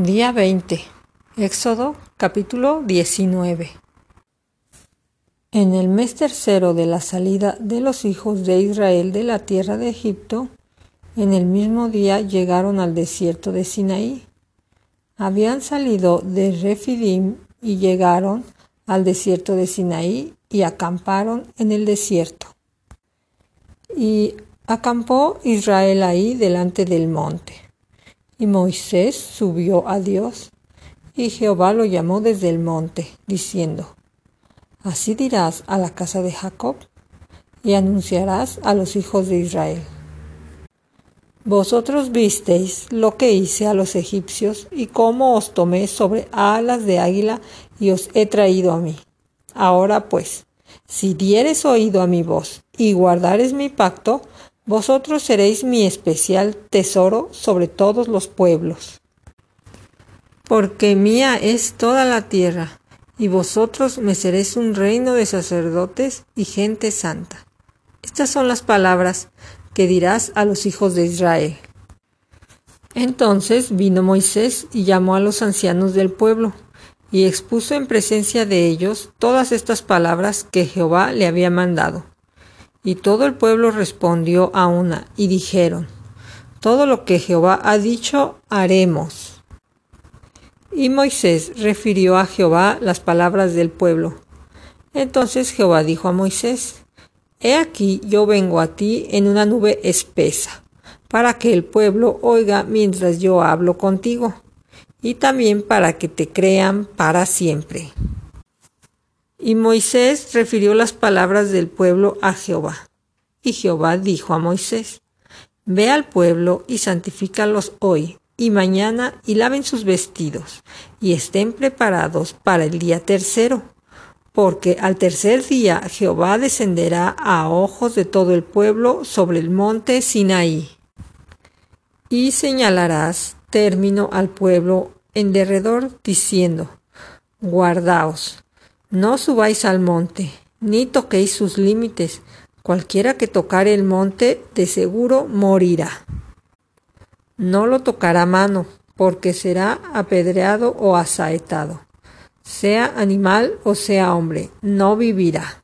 Día 20. Éxodo capítulo 19. En el mes tercero de la salida de los hijos de Israel de la tierra de Egipto, en el mismo día llegaron al desierto de Sinaí. Habían salido de Refidim y llegaron al desierto de Sinaí y acamparon en el desierto. Y acampó Israel ahí delante del monte. Y Moisés subió a Dios, y Jehová lo llamó desde el monte, diciendo, Así dirás a la casa de Jacob, y anunciarás a los hijos de Israel. Vosotros visteis lo que hice a los egipcios, y cómo os tomé sobre alas de águila, y os he traído a mí. Ahora pues, si dieres oído a mi voz, y guardares mi pacto, vosotros seréis mi especial tesoro sobre todos los pueblos. Porque mía es toda la tierra, y vosotros me seréis un reino de sacerdotes y gente santa. Estas son las palabras que dirás a los hijos de Israel. Entonces vino Moisés y llamó a los ancianos del pueblo, y expuso en presencia de ellos todas estas palabras que Jehová le había mandado. Y todo el pueblo respondió a una, y dijeron, Todo lo que Jehová ha dicho, haremos. Y Moisés refirió a Jehová las palabras del pueblo. Entonces Jehová dijo a Moisés, He aquí yo vengo a ti en una nube espesa, para que el pueblo oiga mientras yo hablo contigo, y también para que te crean para siempre. Y Moisés refirió las palabras del pueblo a Jehová. Y Jehová dijo a Moisés, Ve al pueblo y santifícalos hoy y mañana y laven sus vestidos y estén preparados para el día tercero, porque al tercer día Jehová descenderá a ojos de todo el pueblo sobre el monte Sinaí. Y señalarás término al pueblo en derredor diciendo, Guardaos, no subáis al monte, ni toquéis sus límites. Cualquiera que tocare el monte, de seguro morirá. No lo tocará mano, porque será apedreado o asaetado. Sea animal o sea hombre, no vivirá.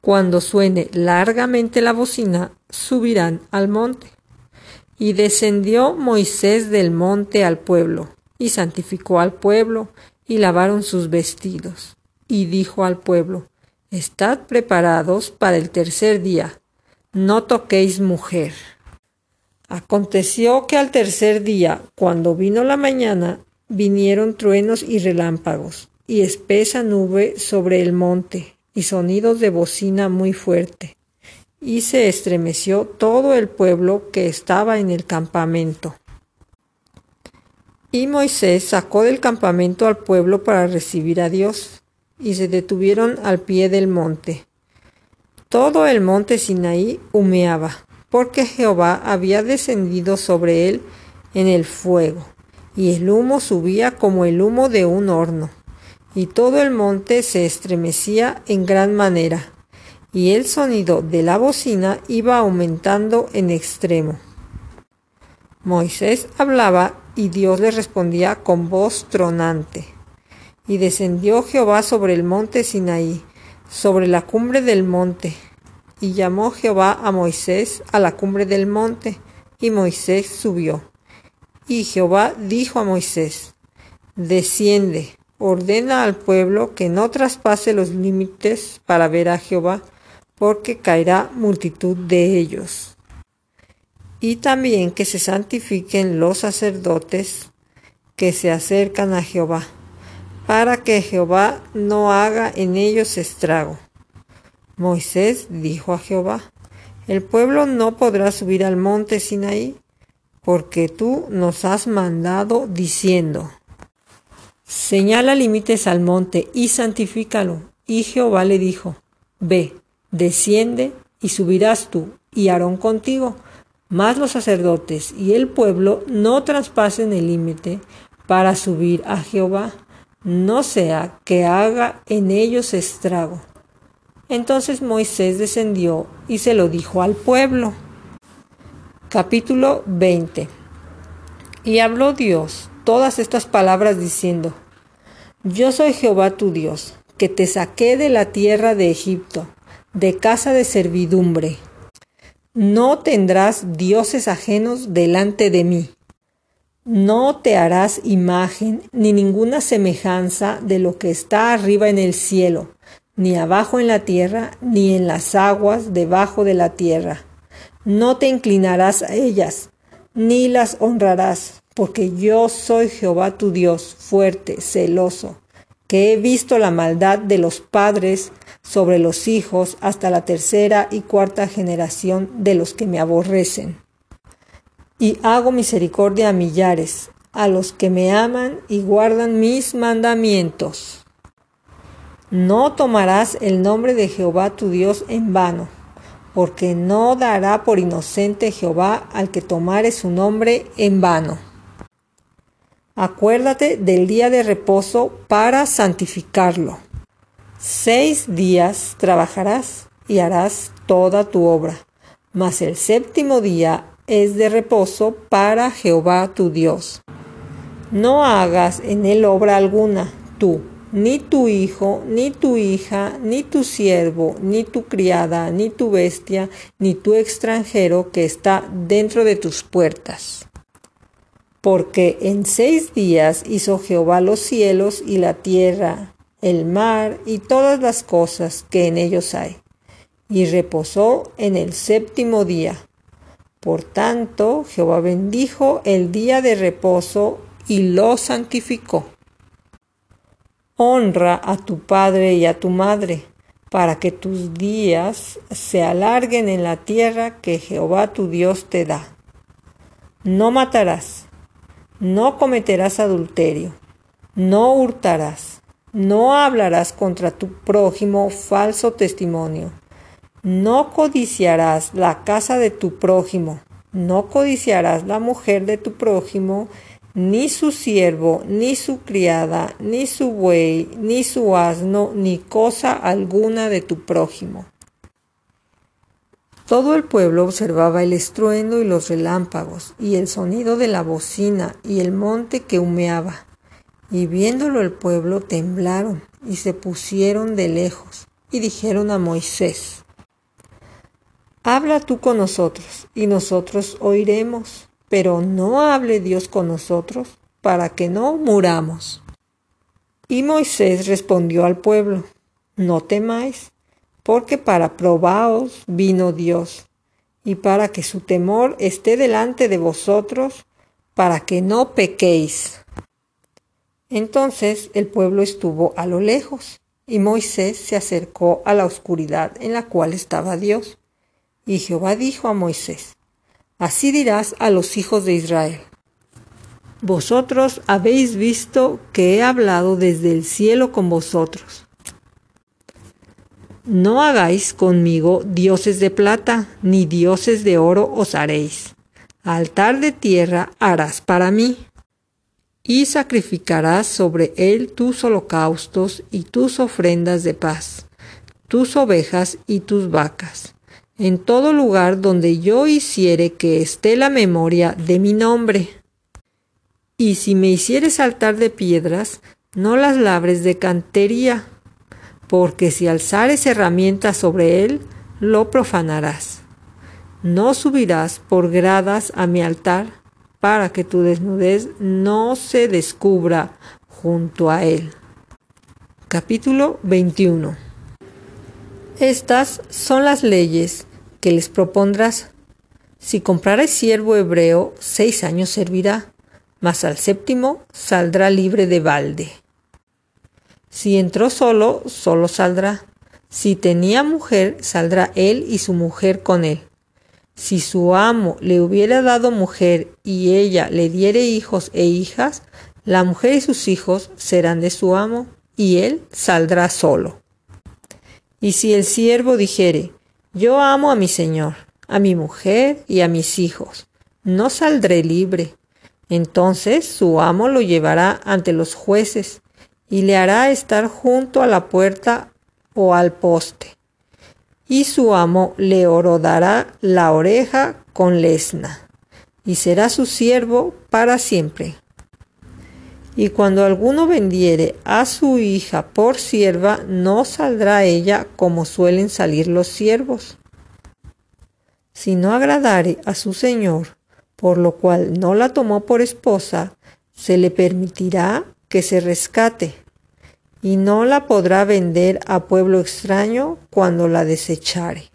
Cuando suene largamente la bocina, subirán al monte. Y descendió Moisés del monte al pueblo, y santificó al pueblo, y lavaron sus vestidos. Y dijo al pueblo, Estad preparados para el tercer día, no toquéis mujer. Aconteció que al tercer día, cuando vino la mañana, vinieron truenos y relámpagos, y espesa nube sobre el monte, y sonidos de bocina muy fuerte. Y se estremeció todo el pueblo que estaba en el campamento. Y Moisés sacó del campamento al pueblo para recibir a Dios, y se detuvieron al pie del monte. Todo el monte Sinaí humeaba, porque Jehová había descendido sobre él en el fuego, y el humo subía como el humo de un horno, y todo el monte se estremecía en gran manera, y el sonido de la bocina iba aumentando en extremo. Moisés hablaba y Dios le respondía con voz tronante. Y descendió Jehová sobre el monte Sinaí, sobre la cumbre del monte. Y llamó Jehová a Moisés a la cumbre del monte, y Moisés subió. Y Jehová dijo a Moisés, Desciende, ordena al pueblo que no traspase los límites para ver a Jehová, porque caerá multitud de ellos y también que se santifiquen los sacerdotes que se acercan a Jehová, para que Jehová no haga en ellos estrago. Moisés dijo a Jehová, el pueblo no podrá subir al monte Sinaí, porque tú nos has mandado diciendo, señala límites al monte y santifícalo. Y Jehová le dijo, ve, desciende y subirás tú y Aarón contigo mas los sacerdotes y el pueblo no traspasen el límite para subir a Jehová, no sea que haga en ellos estrago. Entonces Moisés descendió y se lo dijo al pueblo. Capítulo 20 Y habló Dios todas estas palabras diciendo, Yo soy Jehová tu Dios, que te saqué de la tierra de Egipto, de casa de servidumbre. No tendrás dioses ajenos delante de mí. No te harás imagen ni ninguna semejanza de lo que está arriba en el cielo, ni abajo en la tierra, ni en las aguas debajo de la tierra. No te inclinarás a ellas, ni las honrarás, porque yo soy Jehová tu Dios, fuerte, celoso, que he visto la maldad de los padres sobre los hijos hasta la tercera y cuarta generación de los que me aborrecen. Y hago misericordia a millares, a los que me aman y guardan mis mandamientos. No tomarás el nombre de Jehová tu Dios en vano porque no dará por inocente Jehová al que tomare su nombre en vano. Acuérdate del día de reposo para santificarlo. Seis días trabajarás y harás toda tu obra, mas el séptimo día es de reposo para Jehová tu Dios. No hagas en él obra alguna, tú, ni tu hijo, ni tu hija, ni tu siervo, ni tu criada, ni tu bestia, ni tu extranjero que está dentro de tus puertas. Porque en seis días hizo Jehová los cielos y la tierra, el mar y todas las cosas que en ellos hay, y reposó en el séptimo día. Por tanto, Jehová bendijo el día de reposo y lo santificó. Honra a tu padre y a tu madre, para que tus días se alarguen en la tierra que Jehová tu Dios te da. No matarás, no cometerás adulterio, no hurtarás, no hablarás contra tu prójimo falso testimonio, no codiciarás la casa de tu prójimo, no codiciarás la mujer de tu prójimo, ni su siervo, ni su criada, ni su buey, ni su asno, ni cosa alguna de tu prójimo. Todo el pueblo observaba el estruendo y los relámpagos, y el sonido de la bocina, y el monte que humeaba. Y viéndolo el pueblo temblaron, y se pusieron de lejos, y dijeron a Moisés, Habla tú con nosotros, y nosotros oiremos pero no hable Dios con nosotros para que no muramos. Y Moisés respondió al pueblo, No temáis, porque para probaos vino Dios, y para que su temor esté delante de vosotros, para que no pequéis. Entonces el pueblo estuvo a lo lejos, y Moisés se acercó a la oscuridad en la cual estaba Dios. Y Jehová dijo a Moisés, Así dirás a los hijos de Israel. Vosotros habéis visto que he hablado desde el cielo con vosotros. No hagáis conmigo dioses de plata, ni dioses de oro os haréis. Altar de tierra harás para mí, y sacrificarás sobre él tus holocaustos y tus ofrendas de paz, tus ovejas y tus vacas en todo lugar donde yo hiciere que esté la memoria de mi nombre. Y si me hicieres saltar de piedras, no las labres de cantería, porque si alzares herramientas sobre él, lo profanarás. No subirás por gradas a mi altar, para que tu desnudez no se descubra junto a él. Capítulo 21 Estas son las leyes que les propondrás. Si comprares siervo hebreo, seis años servirá, mas al séptimo saldrá libre de balde. Si entró solo, solo saldrá. Si tenía mujer, saldrá él y su mujer con él. Si su amo le hubiera dado mujer y ella le diere hijos e hijas, la mujer y sus hijos serán de su amo, y él saldrá solo. Y si el siervo dijere, yo amo a mi Señor, a mi mujer y a mis hijos. No saldré libre. Entonces su amo lo llevará ante los jueces y le hará estar junto a la puerta o al poste. Y su amo le horodará la oreja con lesna, y será su siervo para siempre. Y cuando alguno vendiere a su hija por sierva, no saldrá ella como suelen salir los siervos. Si no agradare a su señor, por lo cual no la tomó por esposa, se le permitirá que se rescate, y no la podrá vender a pueblo extraño cuando la desechare.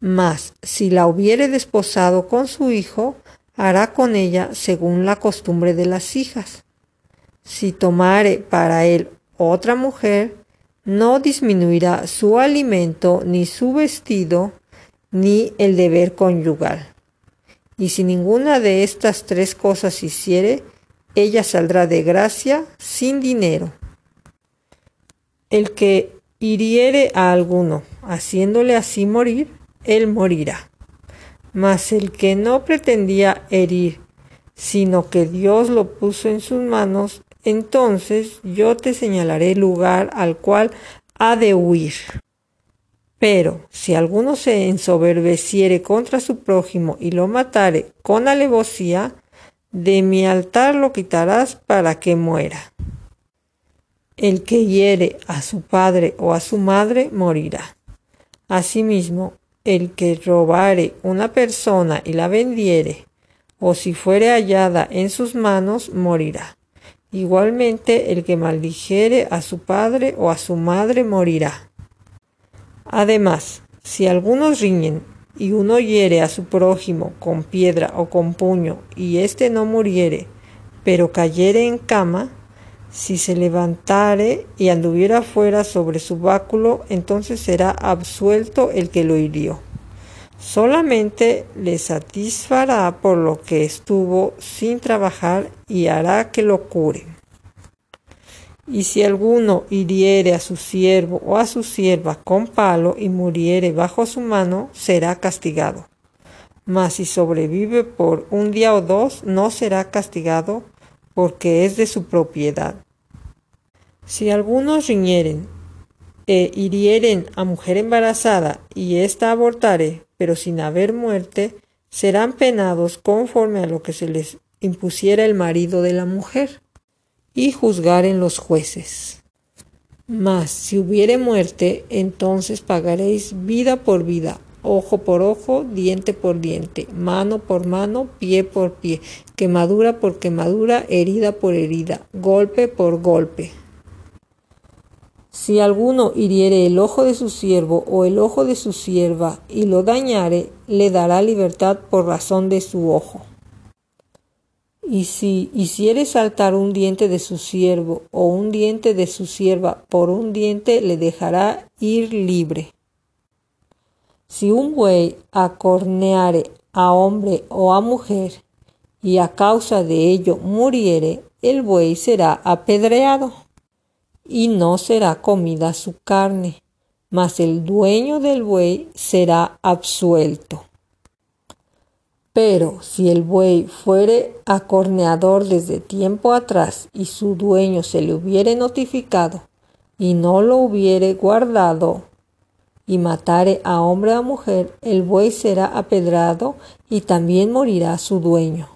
Mas si la hubiere desposado con su hijo, hará con ella según la costumbre de las hijas si tomare para él otra mujer, no disminuirá su alimento, ni su vestido, ni el deber conyugal. Y si ninguna de estas tres cosas hiciere, ella saldrá de gracia sin dinero. El que hiriere a alguno, haciéndole así morir, él morirá. Mas el que no pretendía herir, sino que Dios lo puso en sus manos, entonces yo te señalaré lugar al cual ha de huir. Pero si alguno se ensoberbeciere contra su prójimo y lo matare con alevosía, de mi altar lo quitarás para que muera. El que hiere a su padre o a su madre morirá. Asimismo, el que robare una persona y la vendiere, o si fuere hallada en sus manos, morirá. Igualmente el que maldijere a su padre o a su madre morirá. Además, si algunos riñen y uno hiere a su prójimo con piedra o con puño y éste no muriere, pero cayere en cama, si se levantare y anduviera fuera sobre su báculo, entonces será absuelto el que lo hirió solamente le satisfará por lo que estuvo sin trabajar y hará que lo cure. Y si alguno hiriere a su siervo o a su sierva con palo y muriere bajo su mano, será castigado. Mas si sobrevive por un día o dos, no será castigado porque es de su propiedad. Si algunos riñeren e hirieren a mujer embarazada y ésta abortare, pero sin haber muerte, serán penados conforme a lo que se les impusiera el marido de la mujer, y juzgaren los jueces. Mas si hubiere muerte, entonces pagaréis vida por vida, ojo por ojo, diente por diente, mano por mano, pie por pie, quemadura por quemadura, herida por herida, golpe por golpe. Si alguno hiriere el ojo de su siervo o el ojo de su sierva y lo dañare, le dará libertad por razón de su ojo. Y si hiciere saltar un diente de su siervo o un diente de su sierva por un diente, le dejará ir libre. Si un buey acorneare a hombre o a mujer y a causa de ello muriere, el buey será apedreado y no será comida su carne, mas el dueño del buey será absuelto. Pero si el buey fuere acorneador desde tiempo atrás y su dueño se le hubiere notificado y no lo hubiere guardado y matare a hombre o a mujer, el buey será apedrado y también morirá su dueño.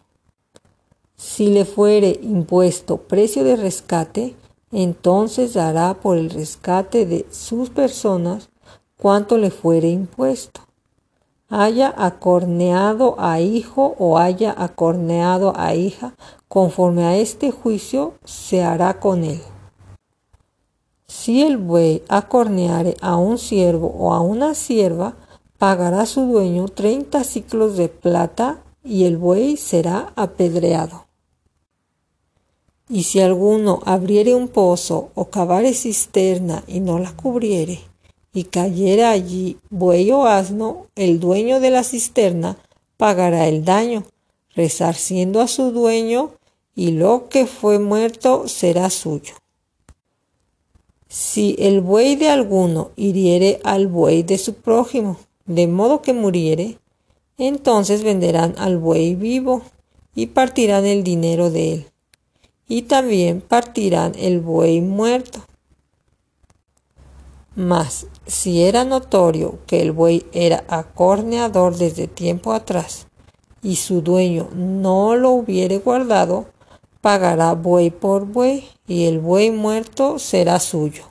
Si le fuere impuesto precio de rescate, entonces dará por el rescate de sus personas cuanto le fuere impuesto. Haya acorneado a hijo o haya acorneado a hija, conforme a este juicio se hará con él. Si el buey acorneare a un siervo o a una sierva, pagará su dueño treinta ciclos de plata y el buey será apedreado. Y si alguno abriere un pozo o cavare cisterna y no la cubriere, y cayere allí buey o asno, el dueño de la cisterna pagará el daño, resarciendo a su dueño, y lo que fue muerto será suyo. Si el buey de alguno hiriere al buey de su prójimo, de modo que muriere, entonces venderán al buey vivo y partirán el dinero de él y también partirán el buey muerto. Mas si era notorio que el buey era acorneador desde tiempo atrás y su dueño no lo hubiere guardado, pagará buey por buey y el buey muerto será suyo.